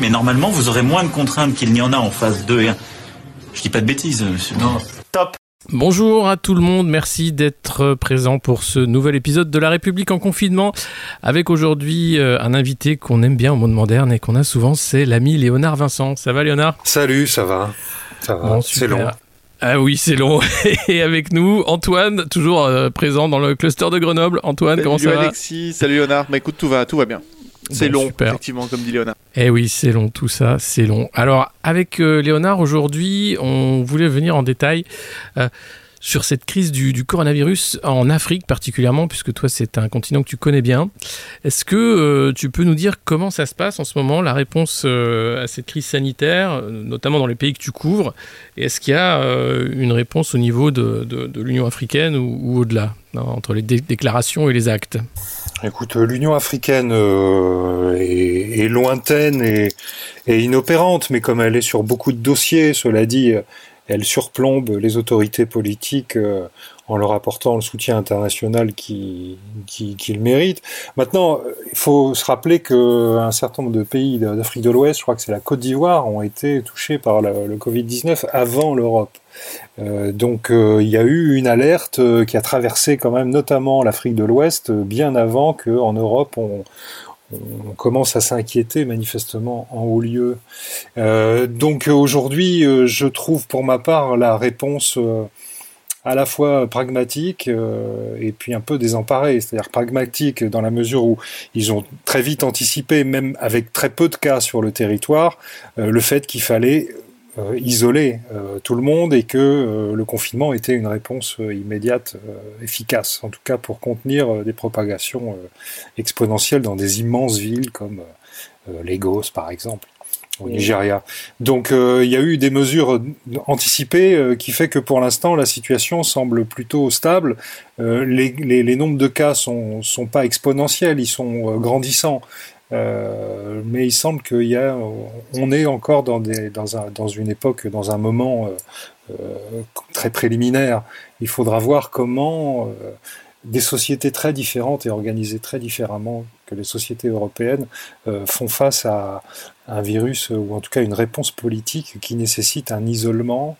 Mais normalement, vous aurez moins de contraintes qu'il n'y en a en phase 2 et 1. Je dis pas de bêtises, monsieur. Non. Top. Bonjour à tout le monde, merci d'être présent pour ce nouvel épisode de La République en confinement avec aujourd'hui euh, un invité qu'on aime bien au monde moderne et qu'on a souvent, c'est l'ami Léonard Vincent. Ça va Léonard? Salut, ça va. Ça va, c'est long. Ah oui, c'est long. Et avec nous, Antoine, toujours euh, présent dans le cluster de Grenoble. Antoine, comment ça va? Alexis, salut Léonard. Mais bah, écoute, tout va, tout va bien. C'est long, effectivement, comme dit Léonard. Eh oui, c'est long, tout ça, c'est long. Alors, avec euh, Léonard, aujourd'hui, on voulait venir en détail euh, sur cette crise du, coronavirus en Afrique particulièrement, puisque toi, c'est un continent que tu connais bien. Est-ce que euh, tu peux nous dire comment ça se passe en ce moment, la réponse à cette crise sanitaire, notamment dans les pays que tu couvres? Et est-ce qu'il y a une réponse au niveau de, l'Union africaine ou, au-delà, entre les déclarations et les actes? Écoute, euh, l'Union africaine euh, est, lointaine et, inopérante, mais comme elle est sur beaucoup de dossiers, cela dit, elle surplombe les autorités politiques euh, en leur apportant le soutien international qu'ils qui, méritent. Maintenant, il faut se rappeler qu'un certain nombre de pays d'Afrique de l'Ouest, je crois que c'est la Côte d'Ivoire, ont été touchés par le Covid-19 avant l'Europe. Euh, donc euh, il y a eu une alerte qui a traversé quand même notamment l'Afrique de l'Ouest bien avant qu'en Europe on, on commence à s'inquiéter manifestement en haut lieu. donc aujourd'hui, je trouve pour ma part la réponse à la fois pragmatique et puis un peu désemparée, c'est-à-dire pragmatique dans la mesure où ils ont très vite anticipé, même avec très peu de cas sur le territoire, le fait qu'il fallait euh, isoler euh, tout le monde et que euh, le confinement était une réponse immédiate efficace, en tout cas pour contenir des propagations exponentielles dans des immenses villes comme Lagos par exemple au Nigeria. Donc il y a eu des mesures anticipées qui fait que pour l'instant la situation semble plutôt stable. Les, les, les, nombres de cas sont, sont pas exponentiels, ils sont grandissants. Euh, mais il semble qu'il y a, on est encore dans, des, dans, un, dans une époque, dans un moment euh, euh très préliminaire. Il faudra voir comment euh, des sociétés très différentes et organisées très différemment que les sociétés européennes euh, font face à un virus ou en tout cas une réponse politique qui nécessite un isolement,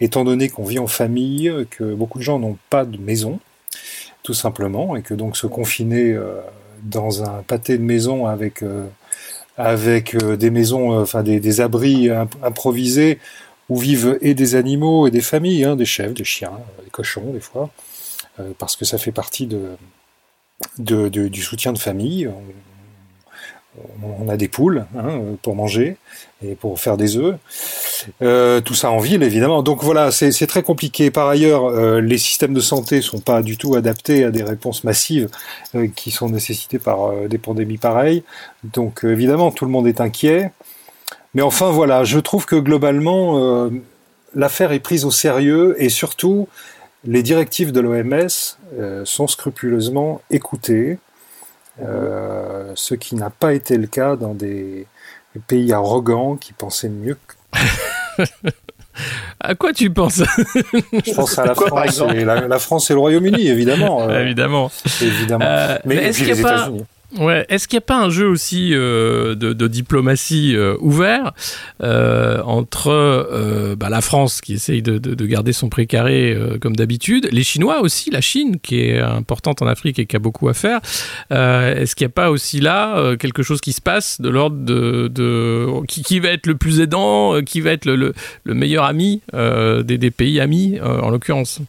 étant donné qu'on vit en famille, que beaucoup de gens n'ont pas de maison, tout simplement, et que donc se confiner dans un pâté de maison avec euh, euh, des maisons, euh, enfin des, abris improvisés où vivent et des animaux et des familles, hein, des chèvres, des chiens, des cochons des fois, parce que ça fait partie du soutien de famille a des poules hein, pour manger et pour faire des œufs. Euh, tout ça en ville, évidemment. Donc voilà, c'est très compliqué. Par ailleurs, euh, les systèmes de santé sont pas du tout adaptés à des réponses massives euh, qui sont nécessitées par des pandémies pareilles. Donc évidemment, tout le monde est inquiet. Mais enfin voilà, je trouve que globalement, l'affaire est prise au sérieux et surtout, les directives de l'OMS sont scrupuleusement écoutées. Euh, ce qui n'a pas été le cas dans des pays arrogants qui pensaient mieux que... À quoi tu penses? Je pense à la France, et la, France et le Royaume-Uni, évidemment. Euh, évidemment. évidemment. Euh, mais, mais est-ce les États-Unis. Ouais. Est-ce qu'il n'y a pas un jeu aussi euh, de, diplomatie euh, ouvert euh, entre bah, la France qui essaye de, de garder son précaré comme d'habitude, les Chinois aussi, la Chine qui est importante en Afrique et qui a beaucoup à faire. Est-ce qu'il n'y a pas aussi là quelque chose qui se passe de l'ordre de, qui, va être le plus aidant, qui va être le, le, le meilleur ami des, pays amis en l'occurrence?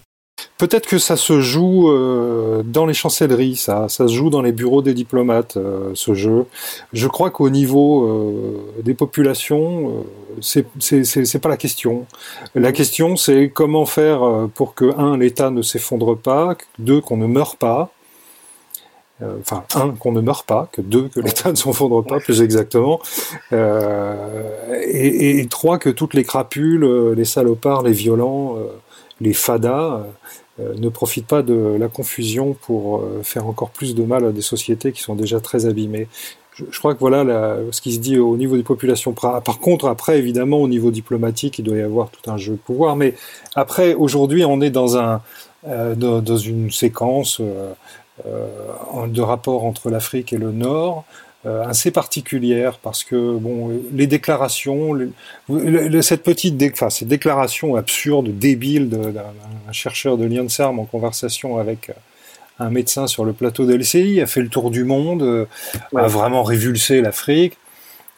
Peut-être que ça se joue euh, dans les chancelleries, ça, ça se joue dans les bureaux des diplomates, euh, ce jeu. Je crois qu'au niveau euh, des populations, c'est c'est pas la question. La question, c'est comment faire pour que un, l'État ne s'effondre pas, deux, qu'on ne meure pas, euh, enfin un qu'on ne meurt pas, que deux que l'État ne s'enfondre pas plus exactement, euh, et, et, trois que toutes les crapules, euh, les salopards, les violents, les fadas ne profitent pas de la confusion pour faire encore plus de mal à des sociétés qui sont déjà très abîmées. Je, crois que voilà ce qui se dit au niveau des populations. Par contre, après, évidemment, au niveau diplomatique, il doit y avoir tout un jeu de pouvoir. Mais après, aujourd'hui, on est dans un dans, une séquence euh, de rapport entre l'Afrique et le Nord euh, assez particulière parce que bon les déclarations cette petite enfin, cette déclaration absurde débile d'un chercheur de l'INSERM en conversation avec un médecin sur le plateau d'LCI a fait le tour du monde euh, a vraiment révulsé l'Afrique.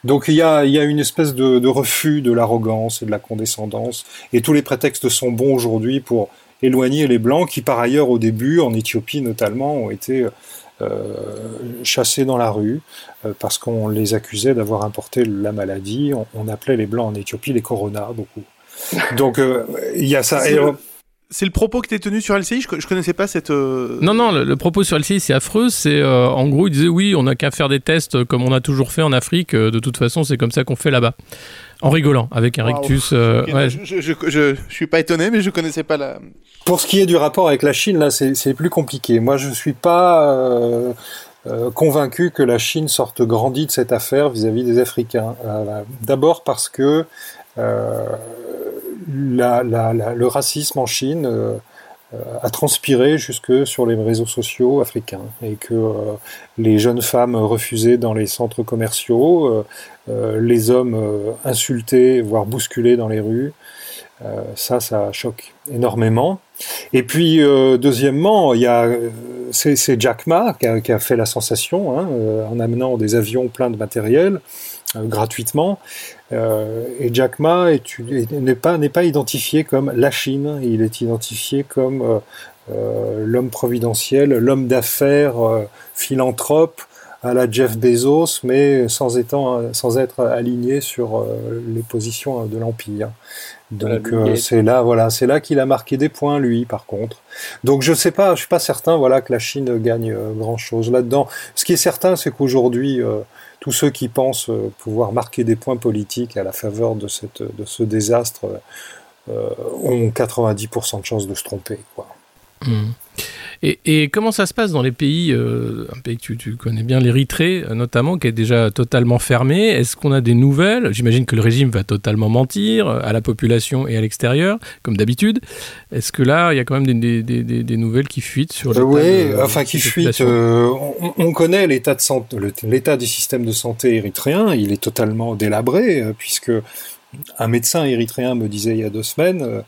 Donc il y a, il y a une espèce de, de refus de l'arrogance et de la condescendance. Et tous les prétextes sont bons aujourd'hui pour éloigner les Blancs qui, par ailleurs, au début, en Éthiopie notamment, ont été euh, chassés dans la rue euh, parce qu'on les accusait d'avoir importé la maladie. On, appelait les Blancs en Éthiopie les Corona, beaucoup. Donc euh, il y a ça. C'est le propos que tu tenu sur LCI je, je connaissais pas cette. Non, non, le, propos sur LCI, c'est affreux. C'est en gros, il disait oui, on n'a qu'à faire des tests comme on a toujours fait en Afrique. de toute façon, c'est comme ça qu'on fait là-bas. En rigolant, avec un rictus. Euh, je, je, je, suis pas étonné, mais je connaissais pas la. Pour ce qui est du rapport avec la Chine, là, c'est plus compliqué. Moi, je suis pas euh, euh, convaincu que la Chine sorte grandie de cette affaire vis-à-vis des Africains. D'abord parce que le racisme en Chine euh, a transpiré jusque sur les réseaux sociaux africains et que euh, les jeunes femmes refusées dans les centres commerciaux, euh, les hommes insultés, voire bousculés dans les rues, ça, ça choque énormément. Et puis, deuxièmement, il y a c'est Jack Ma qui a, qui a, fait la sensation hein, en amenant des avions pleins de matériel gratuitement. Euh, et Jack Ma n'est pas, identifié comme la Chine, il est identifié comme euh, euh, l'homme providentiel, l'homme d'affaires philanthrope à la Jeff Bezos, mais sans, étant, sans être aligné sur les positions de l'empire. Donc c'est là, voilà, c'est là qu'il a marqué des points lui, par contre. Donc je sais pas, je suis pas certain, voilà, que la Chine gagne grand chose là-dedans. Ce qui est certain, c'est qu'aujourd'hui, tous ceux qui pensent euh, pouvoir marquer des points politiques à la faveur de, cette, de ce désastre euh, ont 90% de chances de se tromper. Quoi. Mmh. Et, comment ça se passe dans les pays, euh, un pays que tu, connais bien, l'Érythrée notamment, qui est déjà totalement fermé? Est-ce qu'on a des nouvelles? J'imagine que le régime va totalement mentir à la population et à l'extérieur, comme d'habitude. Est-ce que là, il y a quand même des, des, des, des nouvelles qui fuitent sur l'état Oui, enfin qui fuitent. Euh, on, on, connaît l'état de santé, l'état du système de santé érythréen. Il est totalement délabré, euh, puisque un médecin érythréen me disait il y a deux semaines euh,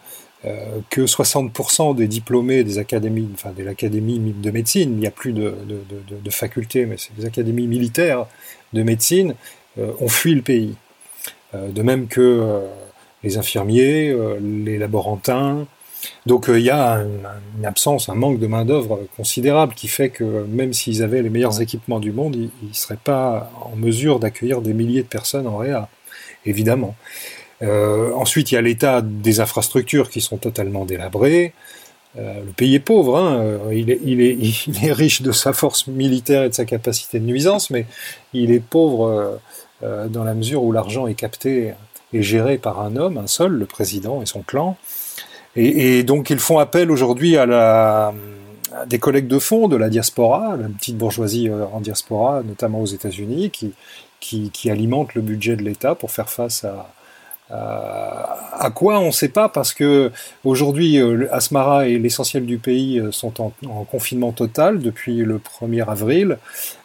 que 60% des diplômés des académies, enfin de l'académie de médecine, il n'y a plus de facultés, mais c'est des académies militaires de médecine, euh, ont fui le pays. Euh, de même que les infirmiers, les laborantins. Donc il y a une absence, un manque de main-d'œuvre considérable qui fait que même s'ils avaient les meilleurs équipements du monde, ils ne seraient pas en mesure d'accueillir des milliers de personnes en réa, évidemment. Euh, ensuite, il y a l'état des infrastructures qui sont totalement délabrées. Euh, le pays est pauvre, hein. Euh, il, est, riche de sa force militaire et de sa capacité de nuisance, mais il est pauvre dans la mesure où l'argent est capté et géré par un homme, un seul, le président et son clan. Et, donc ils font appel aujourd'hui à, des collègues de fonds de la diaspora, la petite bourgeoisie en diaspora, notamment aux États-Unis, qui, qui, qui alimente le budget de l'État pour faire face à, euh, à quoi on ne sait pas parce que aujourd'hui euh, Asmara et l'essentiel du pays euh, sont en, confinement total depuis le 1er avril.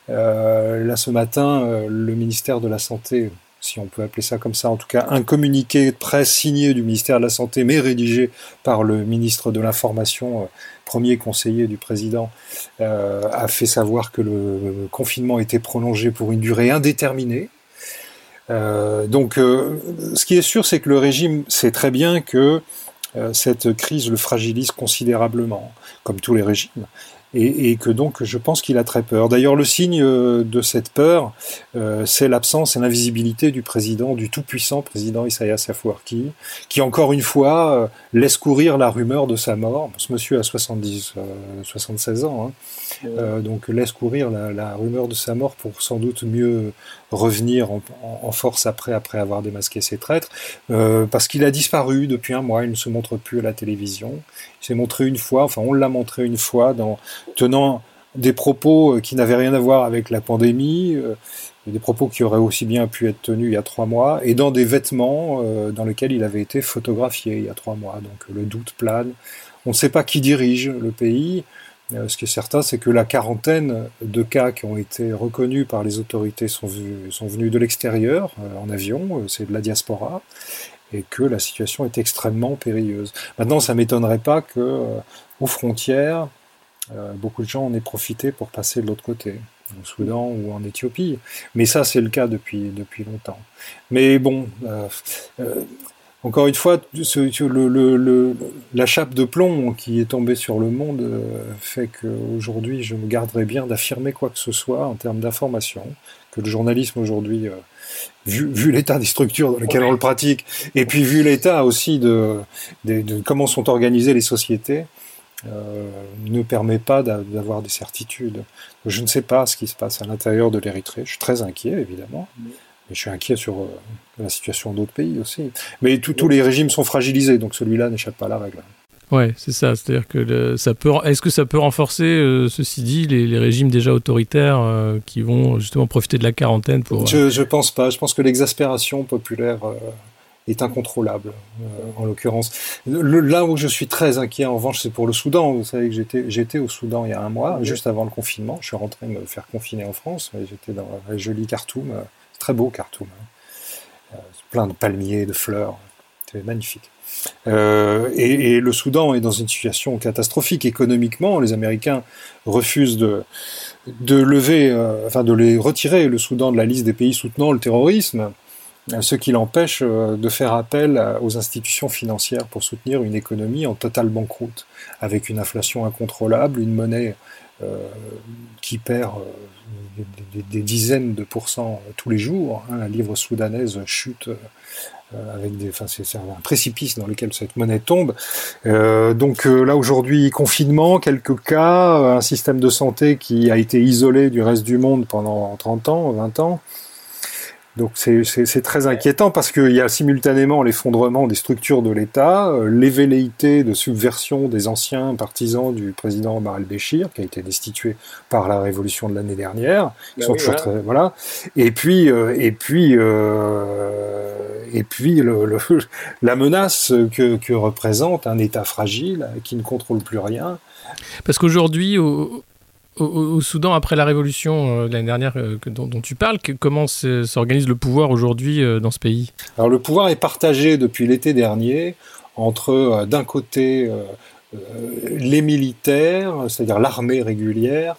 là ce matin, le ministère de la Santé, si on peut appeler ça comme ça, en tout cas un communiqué de presse signé du ministère de la Santé mais rédigé par le ministre de l'Information, premier conseiller du président, a fait savoir que le confinement était prolongé pour une durée indéterminée. Euh, donc, euh, ce qui est sûr, c'est que le régime sait très bien que euh, cette crise le fragilise considérablement, comme tous les régimes. et, que donc je pense qu'il a très peur. D'ailleurs, le signe de cette peur, c'est l'absence et l'invisibilité du président, du tout-puissant président Isaias Afwerki, qui encore une fois laisse courir la rumeur de sa mort. Ce monsieur a 70, 76 ans, hein. Donc laisse courir la, rumeur de sa mort pour sans doute mieux revenir en, force après, après avoir démasqué ses traîtres, parce qu'il a disparu depuis un mois, il ne se montre plus à la télévision. Il s'est montré une fois, enfin on l'a montré une fois dans tenant des propos euh, qui n'avaient rien à voir avec la pandémie, euh, des propos qui auraient aussi bien pu être tenus il y a trois mois, et dans des vêtements euh, dans lesquels il avait été photographié il y a trois mois. Donc le doute plane. On ne sait pas qui dirige le pays. Ce qui est certain, c'est que la quarantaine de cas qui ont été reconnus par les autorités sont, venus de l'extérieur, en avion, c'est de la diaspora, et que la situation est extrêmement périlleuse. Maintenant, ça m'étonnerait pas que, aux frontières, euh, beaucoup de gens en aient profité pour passer de l'autre côté, au Soudan ou en Éthiopie. Mais ça, c'est le cas depuis, depuis longtemps. Mais bon, euh, euh, encore une fois, le, la chape de plomb qui est tombée sur le monde fait qu'aujourd'hui, je me garderai bien d'affirmer quoi que ce soit en termes d'information, que le journalisme aujourd'hui, vu, vu l'état des structures dans lesquelles on le pratique, et puis vu l'état aussi de, de, comment sont organisées les sociétés, euh, ne permet pas d'avoir des certitudes. Je ne sais pas ce qui se passe à l'intérieur de l'Érythrée. Je suis très inquiet, évidemment. Mais je suis inquiet sur euh, la situation d'autres pays aussi. Mais tous les régimes sont fragilisés, donc celui-là n'échappe pas à la règle. Ouais, c'est ça. C'est-à-dire que ça peut. Est-ce que ça peut renforcer, euh, ceci dit, les, régimes déjà autoritaires qui vont justement profiter de la quarantaine pour. Je, je pense pas. Je pense que l'exaspération populaire est incontrôlable, euh, en l'occurrence. Là où je suis très inquiet, en revanche, c'est pour le Soudan. Vous savez que j'étais, j'étais au Soudan il y a un mois, juste avant le confinement. Je suis rentré me faire confiner en France. J'étais dans un joli Khartoum, euh, très beau Khartoum, hein. euh, plein de palmiers, de fleurs, c'était magnifique. Euh, et, le Soudan est dans une situation catastrophique économiquement. Les Américains refusent de, lever, enfin de les retirer le Soudan de la liste des pays soutenant le terrorisme ce qui l'empêche euh, de faire appel aux institutions financières pour soutenir une économie en totale banqueroute, avec une inflation incontrôlable, une monnaie euh, qui perd euh, des, dizaines de pourcents tous les jours. Hein. la livre soudanaise chute avec des, enfin, c'est un précipice dans lequel cette monnaie tombe. donc là aujourd'hui, confinement, quelques cas, un système de santé qui a été isolé du reste du monde pendant 30 ans, 20 ans. Donc c'est très inquiétant parce qu'il y a simultanément l'effondrement des structures de l'État, euh, les velléités de subversion des anciens partisans du président Omar el-Béchir, qui a été destitué par la révolution de l'année dernière, qui bah sont toujours très voilà. Et puis euh, et puis euh, et puis le, le, la menace que, que représente un État fragile qui ne contrôle plus rien. Parce qu'aujourd'hui, au, au, Soudan, après la révolution euh, l'année dernière euh, dont, tu parles, comment s'organise le pouvoir aujourd'hui euh, dans ce pays? Alors le pouvoir est partagé depuis l'été dernier entre d'un côté les militaires, c'est-à-dire l'armée régulière,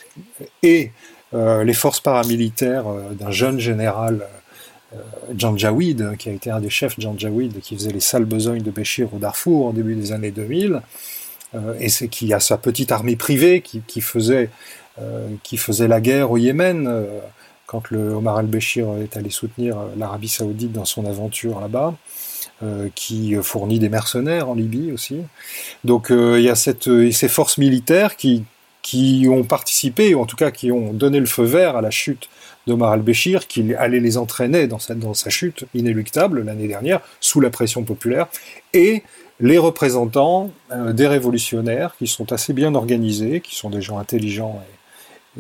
et les forces paramilitaires d'un jeune général Janjaweed, qui a été un des chefs Janjaweed, qui faisait les sales besognes de Béchir au Darfour au début des années 2000, et c'est qui a sa petite armée privée qui, faisait qui faisait la guerre au Yémen euh, quand le Omar al-Béchir est allé soutenir euh, l'Arabie saoudite dans son aventure là-bas. qui fournit des mercenaires en Libye aussi. Donc il y a cette, ces forces militaires qui, qui ont participé, ou en tout cas qui ont donné le feu vert à la chute d'Omar al-Béchir, qui allait les entraîner dans sa, dans sa chute inéluctable l'année dernière, sous la pression populaire, et les représentants des révolutionnaires, qui sont assez bien organisés, qui sont des gens intelligents et,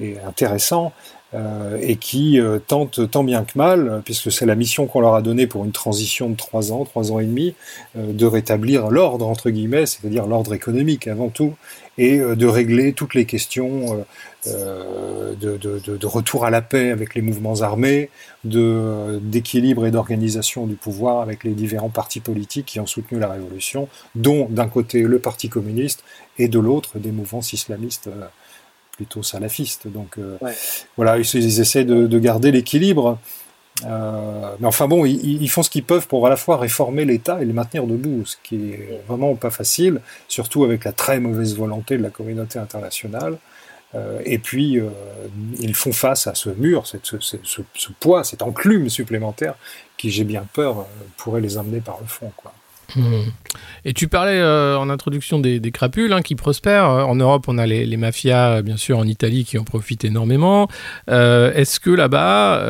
et intéressant euh, et qui euh, tente tant bien que mal, puisque c'est la mission qu'on leur a donnée pour une transition de trois ans, trois ans et demi, euh, de rétablir l'ordre entre guillemets, c'est-à-dire l'ordre économique avant tout, et de régler toutes les questions de, de, de, retour à la paix avec les mouvements armés, d'équilibre et d'organisation du pouvoir avec les différents partis politiques qui ont soutenu la révolution, dont d'un côté le Parti communiste et de l'autre des mouvements islamistes plutôt salafiste. Donc euh, voilà, ils, essaient de, garder l'équilibre. Euh, mais enfin bon, ils, font ce qu'ils peuvent pour à la fois réformer l'État et le maintenir debout, ce qui est vraiment pas facile, surtout avec la très mauvaise volonté de la communauté internationale. et puis, ils font face à ce mur, ce, ce, ce, poids, cette enclume supplémentaire qui, j'ai bien peur, pourrait les emmener par le fond. Quoi. Et tu parlais euh, en introduction des, crapules hein, qui prospèrent. Euh, en Europe, on a les, mafias, bien sûr, en Italie qui en profitent énormément. Euh, est-ce que là-bas,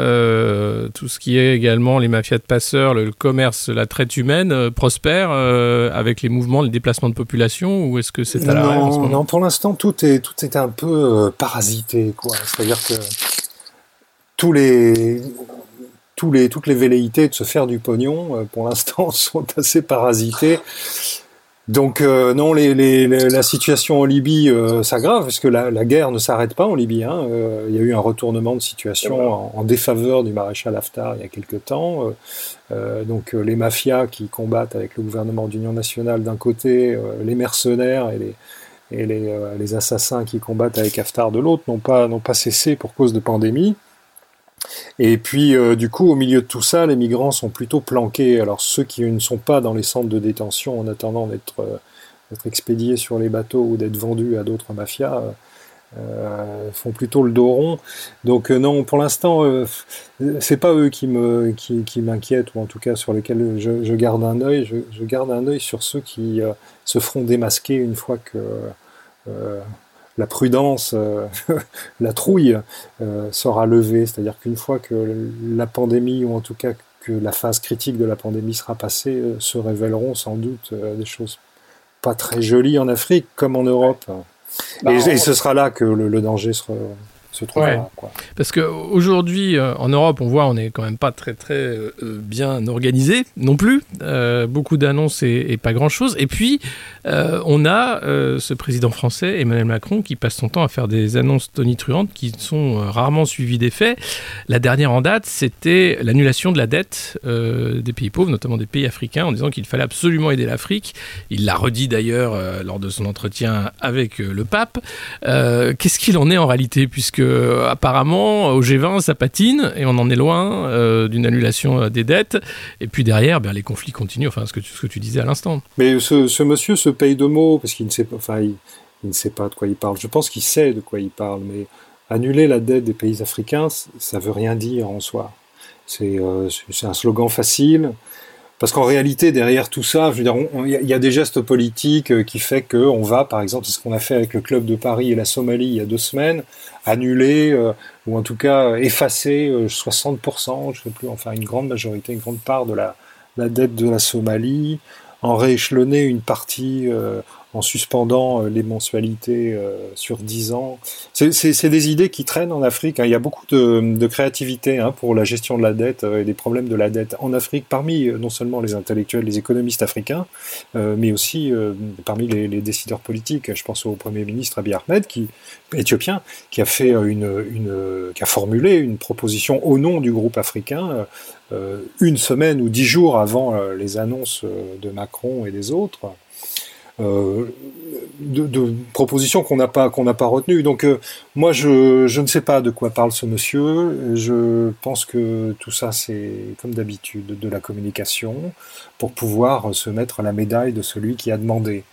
tout ce qui est également les mafias de passeurs, le, commerce, la traite humaine prospère avec les mouvements, les déplacements de population ou est-ce que c'est à l'arrêt Non, pour l'instant, tout est, tout est un peu parasité. C'est-à-dire que tous les tous les, toutes les velléités de se faire du pognon, euh, pour l'instant, sont assez parasitées. Donc euh, non, les, les, la situation en Libye euh, s'aggrave parce que la, la, guerre ne s'arrête pas en Libye. Hein. il y a eu un retournement de situation en, défaveur du maréchal Haftar il y a quelque temps. donc les mafias qui combattent avec le gouvernement d'union nationale d'un côté, les mercenaires et les et les, les, assassins qui combattent avec Haftar de l'autre n'ont pas n'ont pas cessé pour cause de pandémie. Et puis, euh, du coup, au milieu de tout ça, les migrants sont plutôt planqués. Alors, ceux qui ne sont pas dans les centres de détention en attendant d'être euh, expédiés sur les bateaux ou d'être vendus à d'autres mafias, euh, font plutôt le dos rond. Donc, non, pour l'instant, c'est pas eux qui m'inquiètent, ou en tout cas sur lesquels je, je garde un œil. Je, je, garde un œil sur ceux qui se feront démasquer une fois que la prudence, euh, la trouille euh, sera levée. C'est-à-dire qu'une fois que la pandémie, ou en tout cas que la phase critique de la pandémie sera passée, euh, se révéleront sans doute des choses pas très jolies en Afrique comme en Europe. Bah, et, ce sera là que le danger sera, parce qu'aujourd'hui, euh, en Europe, on voit, on n'est quand même pas très très euh, bien organisé non plus. Euh, beaucoup d'annonces et, pas grand-chose. Et puis, on a ce président français, Emmanuel Macron, qui passe son temps à faire des annonces tonitruantes qui sont rarement suivies des faits. La dernière en date, c'était l'annulation de la dette des pays pauvres, notamment des pays africains, en disant qu'il fallait absolument aider l'Afrique. Il l'a redit d'ailleurs lors de son entretien avec le pape. Qu'est-ce qu'il en est en réalité, puisque euh, apparemment au G20 ça patine et on en est loin euh, d'une annulation euh, des dettes. Et puis derrière, ben, les conflits continuent. Enfin, ce que tu, disais à l'instant. Mais ce, monsieur se paye de mots parce qu'il ne sait pas. Enfin, il, ne sait pas de quoi il parle. Je pense qu'il sait de quoi il parle, mais annuler la dette des pays africains, ça veut rien dire en soi. C'est un slogan facile. Parce qu'en réalité, derrière tout ça, il y, a des gestes politiques euh, qui fait qu'on va, par exemple, c'est ce qu'on a fait avec le club de Paris et la Somalie il y a deux semaines, annuler euh, ou en tout cas effacer 60%, euh, je sais plus, enfin une grande majorité, une grande part de la, la dette de la Somalie, en rééchelonner une partie en suspendant euh, les mensualités euh, sur 10 ans. C'est des idées qui traînent en Afrique. Hein. Il y a beaucoup de, créativité hein, pour la gestion de la dette euh, et des problèmes de la dette en Afrique, parmi non seulement les intellectuels, les économistes africains, mais aussi parmi les, décideurs politiques. Je pense au Premier ministre Abiy Ahmed, qui, éthiopien, qui a fait qui a formulé une proposition au nom du groupe africain une semaine ou dix jours avant les annonces de Macron et des autres de, de, propositions qu'on n'a pas qu'on n'a pas retenues. Donc euh, moi je, je ne sais pas de quoi parle ce monsieur. Je pense que tout ça c'est comme d'habitude de la communication pour pouvoir se mettre la médaille de celui qui a demandé.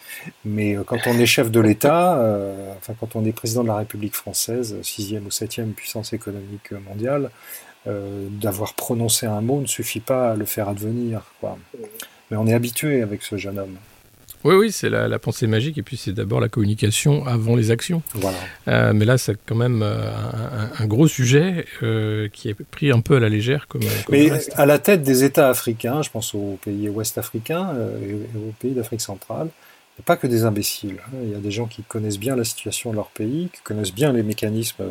Mais euh, quand on est chef de l'État, enfin quand on est président de la République française, sixième ou septième puissance économique mondiale, d'avoir prononcé un mot ne suffit pas à le faire advenir. Quoi. Mais on est habitué avec ce jeune homme. Oui, oui, c'est la, pensée magique, et puis c'est d'abord la communication avant les actions. Voilà. Euh, mais là, c'est quand même euh, un, gros sujet euh, qui est pris un peu à la légère. Comme, mais à la tête des États africains, je pense aux pays ouest africains et aux pays d'Afrique centrale, il n'y a pas que des imbéciles. Hein. Il y a des gens qui connaissent bien la situation de leur pays, qui connaissent bien les mécanismes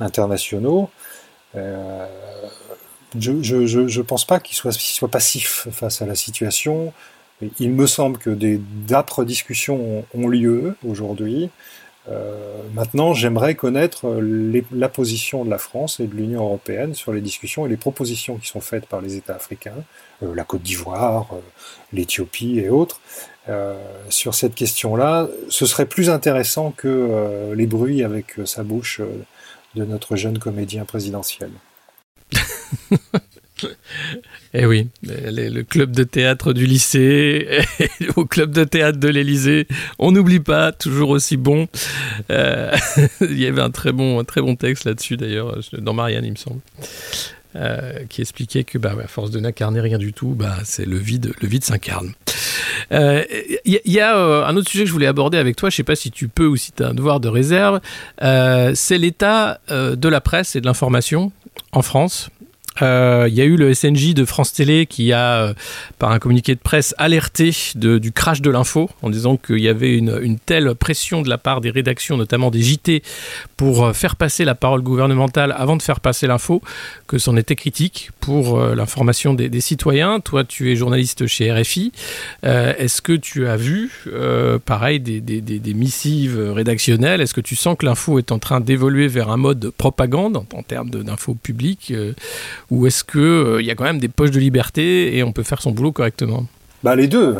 internationaux. je ne pense pas qu'ils soient, soient passifs face à la situation il me semble que des d'âpres discussions ont lieu aujourd'hui. Euh, maintenant, j'aimerais connaître la position de la France et de l'Union européenne sur les discussions et les propositions qui sont faites par les États africains, euh, la Côte d'Ivoire, euh, l'Éthiopie et autres. sur cette question-là, ce serait plus intéressant que les bruits avec sa bouche de notre jeune comédien présidentiel. Eh oui, le club de théâtre du lycée, au club de théâtre de l'Élysée, on n'oublie pas, toujours aussi bon. Euh, il y avait un très bon, un très bon texte là-dessus d'ailleurs, dans Marianne, il me semble. Euh, qui expliquait que bah, à force de n'incarner rien du tout, bah, c'est le vide, le vide s'incarne. Il euh, y, a un autre sujet que je voulais aborder avec toi, je ne sais pas si tu peux ou si tu as un devoir de réserve, c'est l'état de la presse et de l'information en France. Euh, il y a eu le SNJ de France Télé qui a, euh, par un communiqué de presse, alerté du crash de l'info en disant qu'il y avait une, telle pression de la part des rédactions, notamment des JT, pour euh, faire passer la parole gouvernementale avant de faire passer l'info, que c'en était critique pour l'information des, citoyens. Toi, tu es journaliste chez RFI. Est-ce que tu as vu, pareil, des, missives rédactionnelles? Est-ce que tu sens que l'info est en train d'évoluer vers un mode propagande en, en termes d'info publique ou est-ce qu'il euh, y a quand même des poches de liberté et on peut faire son boulot correctement bah, Les deux.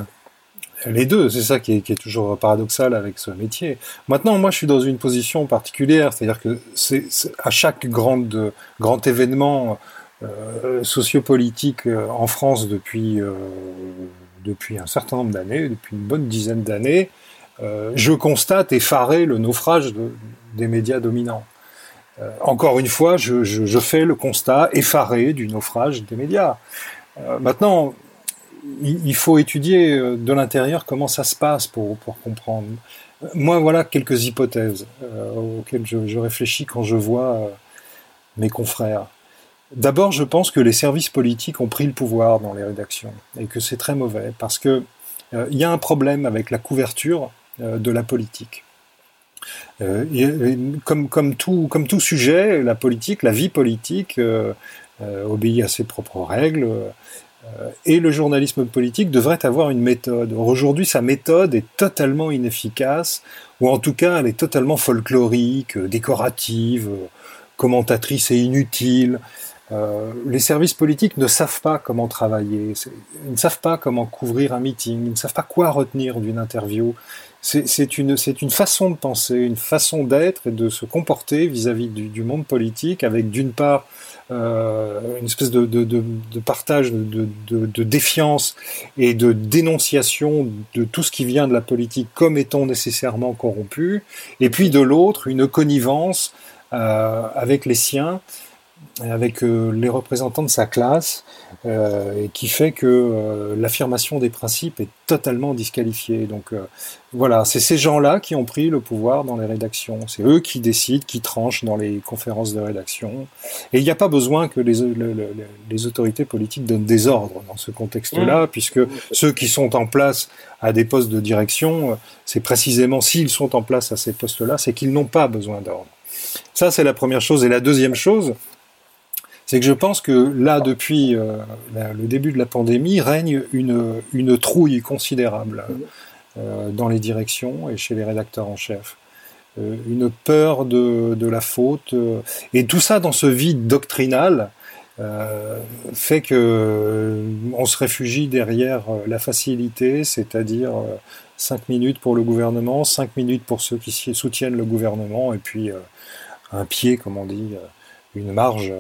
Les deux, c'est ça qui est, toujours paradoxal avec ce métier. Maintenant, moi, je suis dans une position particulière, c'est-à-dire que c'est à chaque grand événement euh, sociopolitique euh, en France depuis un certain nombre d'années, depuis une bonne dizaine d'années, je constate effaré le naufrage des médias dominants. Euh, encore une fois, je, fais le constat effaré du naufrage des médias. Euh, maintenant, il, faut étudier euh, de l'intérieur comment ça se passe pour, comprendre. Moi, voilà quelques hypothèses auxquelles je, réfléchis quand je vois mes confrères. D'abord, je pense que les services politiques ont pris le pouvoir dans les rédactions et que c'est très mauvais parce que il y a un problème avec la couverture de la politique. Euh, comme, comme, tout, sujet, la politique, la vie politique euh, euh, obéit à ses propres règles. et le journalisme politique devrait avoir une méthode. aujourd'hui, sa méthode est totalement inefficace, ou en tout cas, elle est totalement folklorique, décorative, commentatrice et inutile. les services politiques ne savent pas comment travailler, ils ne savent pas comment couvrir un meeting, ils ne savent pas quoi retenir d'une interview c'est une, une façon de penser, une façon d'être et de se comporter vis-à-vis du, monde politique, avec d'une part euh, une espèce de, de, de, partage de, défiance et de dénonciation de tout ce qui vient de la politique comme étant nécessairement corrompu, et puis de l'autre une connivence euh, avec les siens avec euh, les représentants de sa classe, euh, et qui fait que euh, l'affirmation des principes est totalement disqualifiée. Donc voilà, c'est ces gens-là qui ont pris le pouvoir dans les rédactions. C'est eux qui décident, qui tranchent dans les conférences de rédaction. Et il n'y a pas besoin que les, les, autorités politiques donnent des ordres dans ce contexte-là, mmh. puisque ceux qui sont en place à des postes de direction, c'est précisément s'ils sont en place à ces postes-là, c'est qu'ils n'ont pas besoin d'ordre. Ça, c'est la première chose. Et la deuxième chose, c'est que je pense que là, depuis euh, le début de la pandémie, règne une, une trouille considérable euh, dans les directions et chez les rédacteurs en chef. Euh, une peur de, de, la faute, et tout ça dans ce vide doctrinal fait que on se réfugie derrière la facilité, c'est-à-dire 5 minutes pour le gouvernement, 5 minutes pour ceux qui soutiennent le gouvernement, et puis un pied, comme on dit, une marge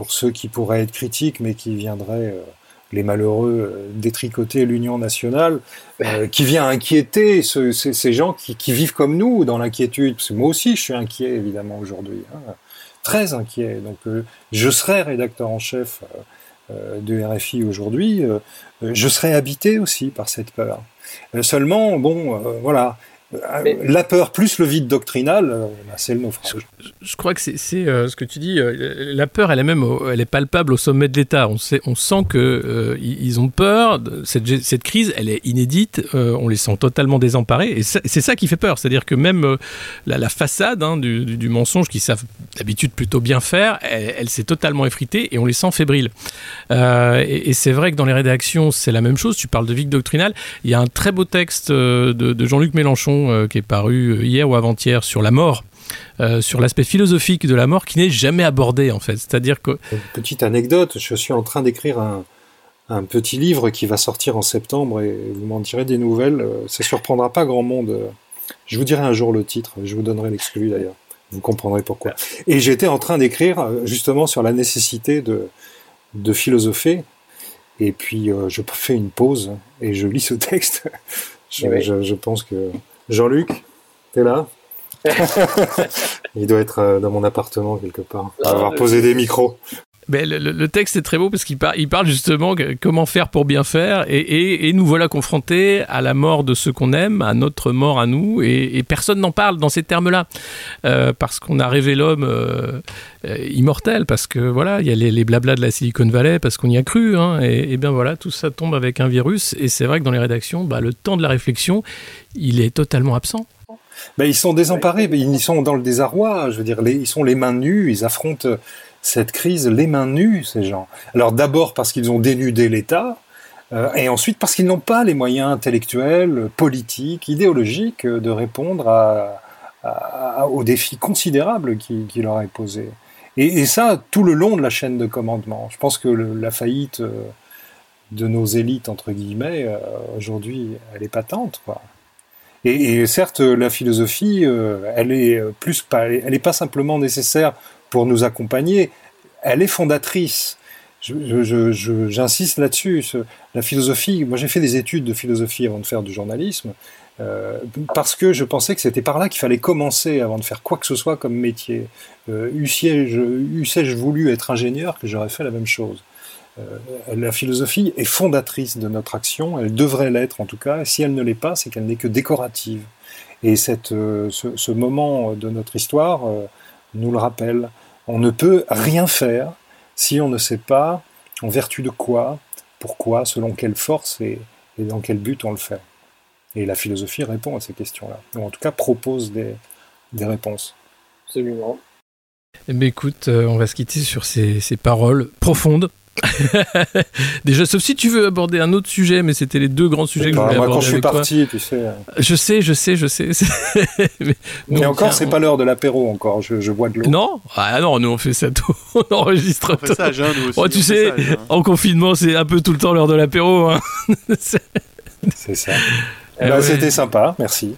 pour ceux qui pourraient être critiques, mais qui viendraient, euh, les malheureux, euh, détricoter l'Union nationale, euh, qui vient inquiéter ces gens qui, vivent comme nous dans l'inquiétude. Parce que moi aussi, je suis inquiet, évidemment, aujourd'hui. Hein. très inquiet. Donc, je serai rédacteur en chef de RFI aujourd'hui. je serai habité aussi par cette peur. seulement, bon, voilà, la peur plus le vide doctrinal, euh, bah, c'est le naufrage. Je, crois que c'est euh, ce que tu dis. Euh, la peur, elle est même, elle est palpable au sommet de l'État. On, on sent que ils ont peur. Cette, cette, crise, elle est inédite. on les sent totalement désemparés. Et c'est ça qui fait peur. C'est-à-dire que même la, façade hein, du, mensonge, qu'ils savent d'habitude plutôt bien faire, elle, s'est totalement effritée et on les sent fébriles. et, c'est vrai que dans les rédactions, c'est la même chose. Tu parles de vide doctrinal. Il y a un très beau texte de Jean-Luc Mélenchon euh, qui est paru euh, hier ou avant-hier sur la mort. Euh, sur l'aspect philosophique de la mort qui n'est jamais abordé en fait. C'est-à-dire que... Une petite anecdote, je suis en train d'écrire un, un, petit livre qui va sortir en septembre et vous m'en direz des nouvelles. Ça surprendra pas grand monde. Je vous dirai un jour le titre, je vous donnerai l'exclu d'ailleurs. Vous comprendrez pourquoi. Et j'étais en train d'écrire justement sur la nécessité de, de philosopher. Et puis je fais une pause et je lis ce texte. je, je, pense que Jean-Luc, t'es là Il doit être dans mon appartement quelque part. On va avoir posé des micros. Ben, le, texte est très beau parce qu'il il parle justement comment faire pour bien faire et, nous voilà confrontés à la mort de ceux qu'on aime, à notre mort à nous et, personne n'en parle dans ces termes-là euh, parce qu'on a rêvé l'homme euh, euh, immortel parce que voilà il y a les, blablas de la Silicon Valley parce qu'on y a cru hein, et, bien voilà tout ça tombe avec un virus et c'est vrai que dans les rédactions bah, le temps de la réflexion il est totalement absent. Ben, ils sont désemparés, ils sont dans le désarroi. Je veux dire, ils sont les mains nues, ils affrontent cette crise les mains nues, ces gens. Alors d'abord parce qu'ils ont dénudé l'État, euh, et ensuite parce qu'ils n'ont pas les moyens intellectuels, politiques, idéologiques de répondre à, aux défis considérables qui, leur est posé. Et, ça, tout le long de la chaîne de commandement. Je pense que la faillite euh, de nos élites, entre guillemets, euh, aujourd'hui, elle est patente. Quoi. Et, certes, la philosophie, elle est plus elle n'est pas simplement nécessaire pour nous accompagner, elle est fondatrice. J'insiste là-dessus. La philosophie, moi j'ai fait des études de philosophie avant de faire du journalisme, euh, parce que je pensais que c'était par là qu'il fallait commencer avant de faire quoi que ce soit comme métier. Euh, Eussé-je voulu être ingénieur, que j'aurais fait la même chose. Euh, la philosophie est fondatrice de notre action, elle devrait l'être en tout cas, si elle ne l'est pas, c'est qu'elle n'est que décorative. Et cette, euh, ce, moment de notre histoire nous le rappelle. On ne peut rien faire si on ne sait pas en vertu de quoi, pourquoi, selon quelle force et, dans quel but on le fait. Et la philosophie répond à ces questions-là, ou en tout cas propose des, des réponses. Absolument. Mais écoute, euh, on va se quitter sur ces, ces paroles profondes Déjà, sauf si tu veux aborder un autre sujet, mais c'était les deux grands sujets que je voulais moi, quand je suis parti, tu sais. Je sais, je sais, je sais. mais, encore, c'est pas l'heure de l'apéro encore. Je, bois de l'eau. Non, ah non, nous on fait ça tout. on enregistre on fait ça, jeune, nous aussi, oh, tu sais, en confinement, c'est un peu tout le temps l'heure de l'apéro. Hein. c'est ça. Eh bah, c'était sympa, merci.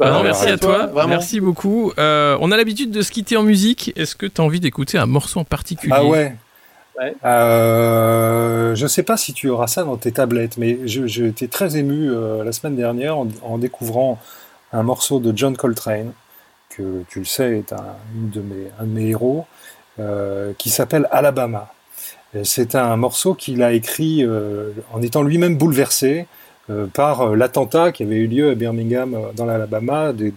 Bah, non, merci à toi, merci beaucoup. Euh, on a l'habitude de se quitter en musique. Est-ce que tu as envie d'écouter un morceau en particulier? Ah ouais, euh, je ne sais pas si tu auras ça dans tes tablettes, mais j'étais très ému euh, la semaine dernière en, découvrant un morceau de John Coltrane, que tu le sais est un, de, mes, un de mes héros, euh, qui s'appelle Alabama. C'est un morceau qu'il a écrit en étant lui-même bouleversé par l'attentat qui avait eu lieu à Birmingham dans l'Alabama. Des,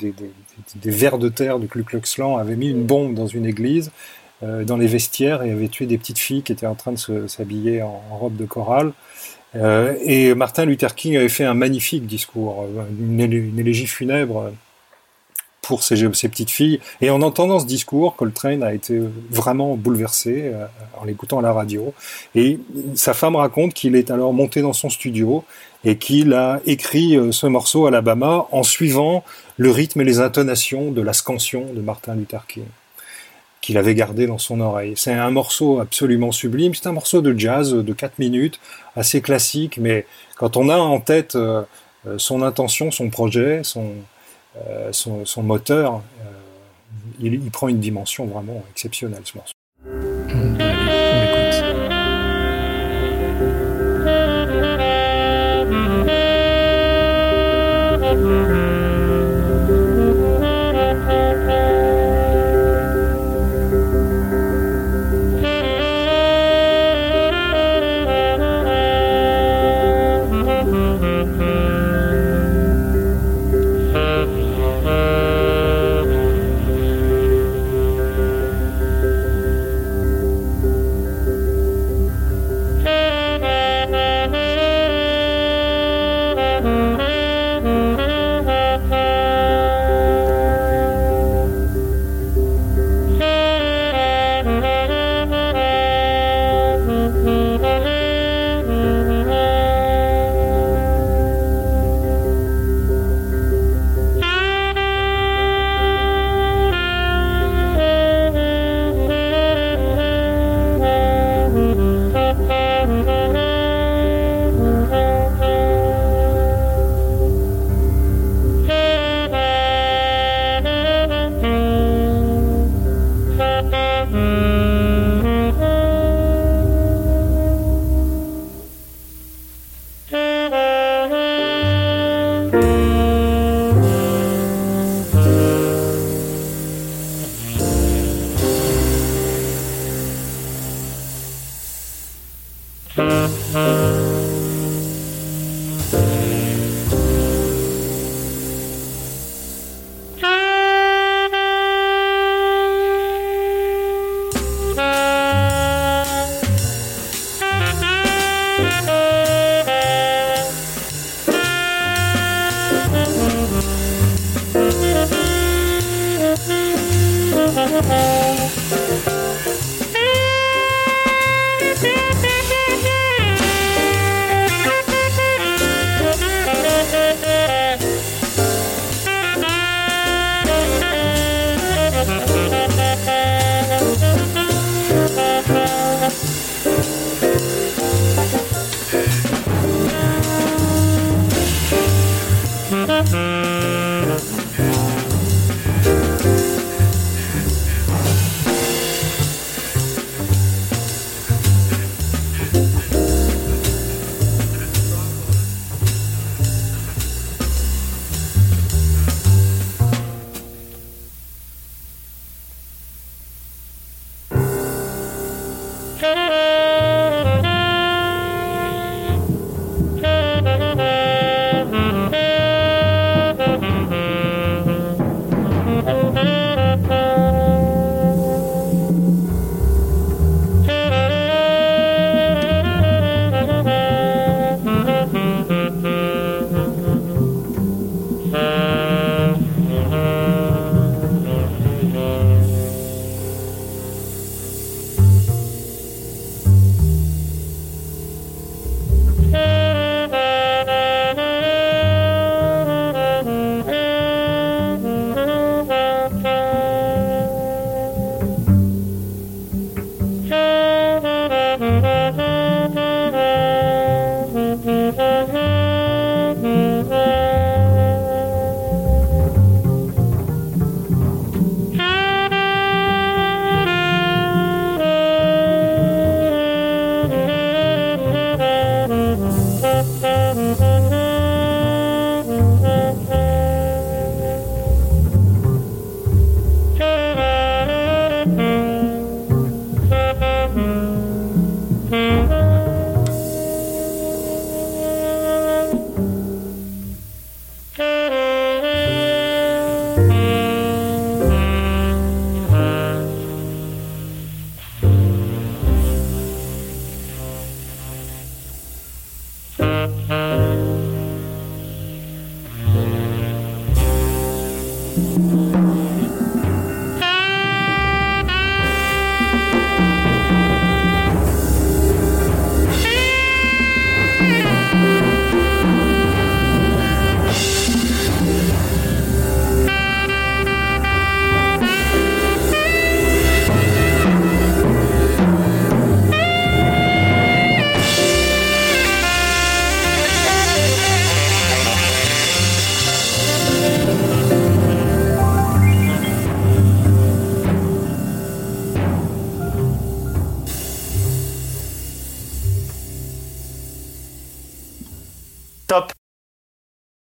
vers de terre du Ku Klux Klan avaient mis une bombe dans une église euh, dans les vestiaires et avait tué des petites filles qui étaient en train de s'habiller en, robe de chorale. Euh, et Martin Luther King avait fait un magnifique discours, euh, une, élégie funèbre pour ces, ces, petites filles. Et en entendant ce discours, Coltrane a été vraiment bouleversé en l'écoutant à la radio. Et sa femme raconte qu'il est alors monté dans son studio et qu'il a écrit ce morceau Alabama en suivant le rythme et les intonations de la scansion de Martin Luther King qu'il avait gardé dans son oreille. C'est un morceau absolument sublime, c'est un morceau de jazz de 4 minutes, assez classique, mais quand on a en tête euh, euh, son intention, son projet, son, euh, son, moteur, il, il, prend une dimension vraiment exceptionnelle ce morceau.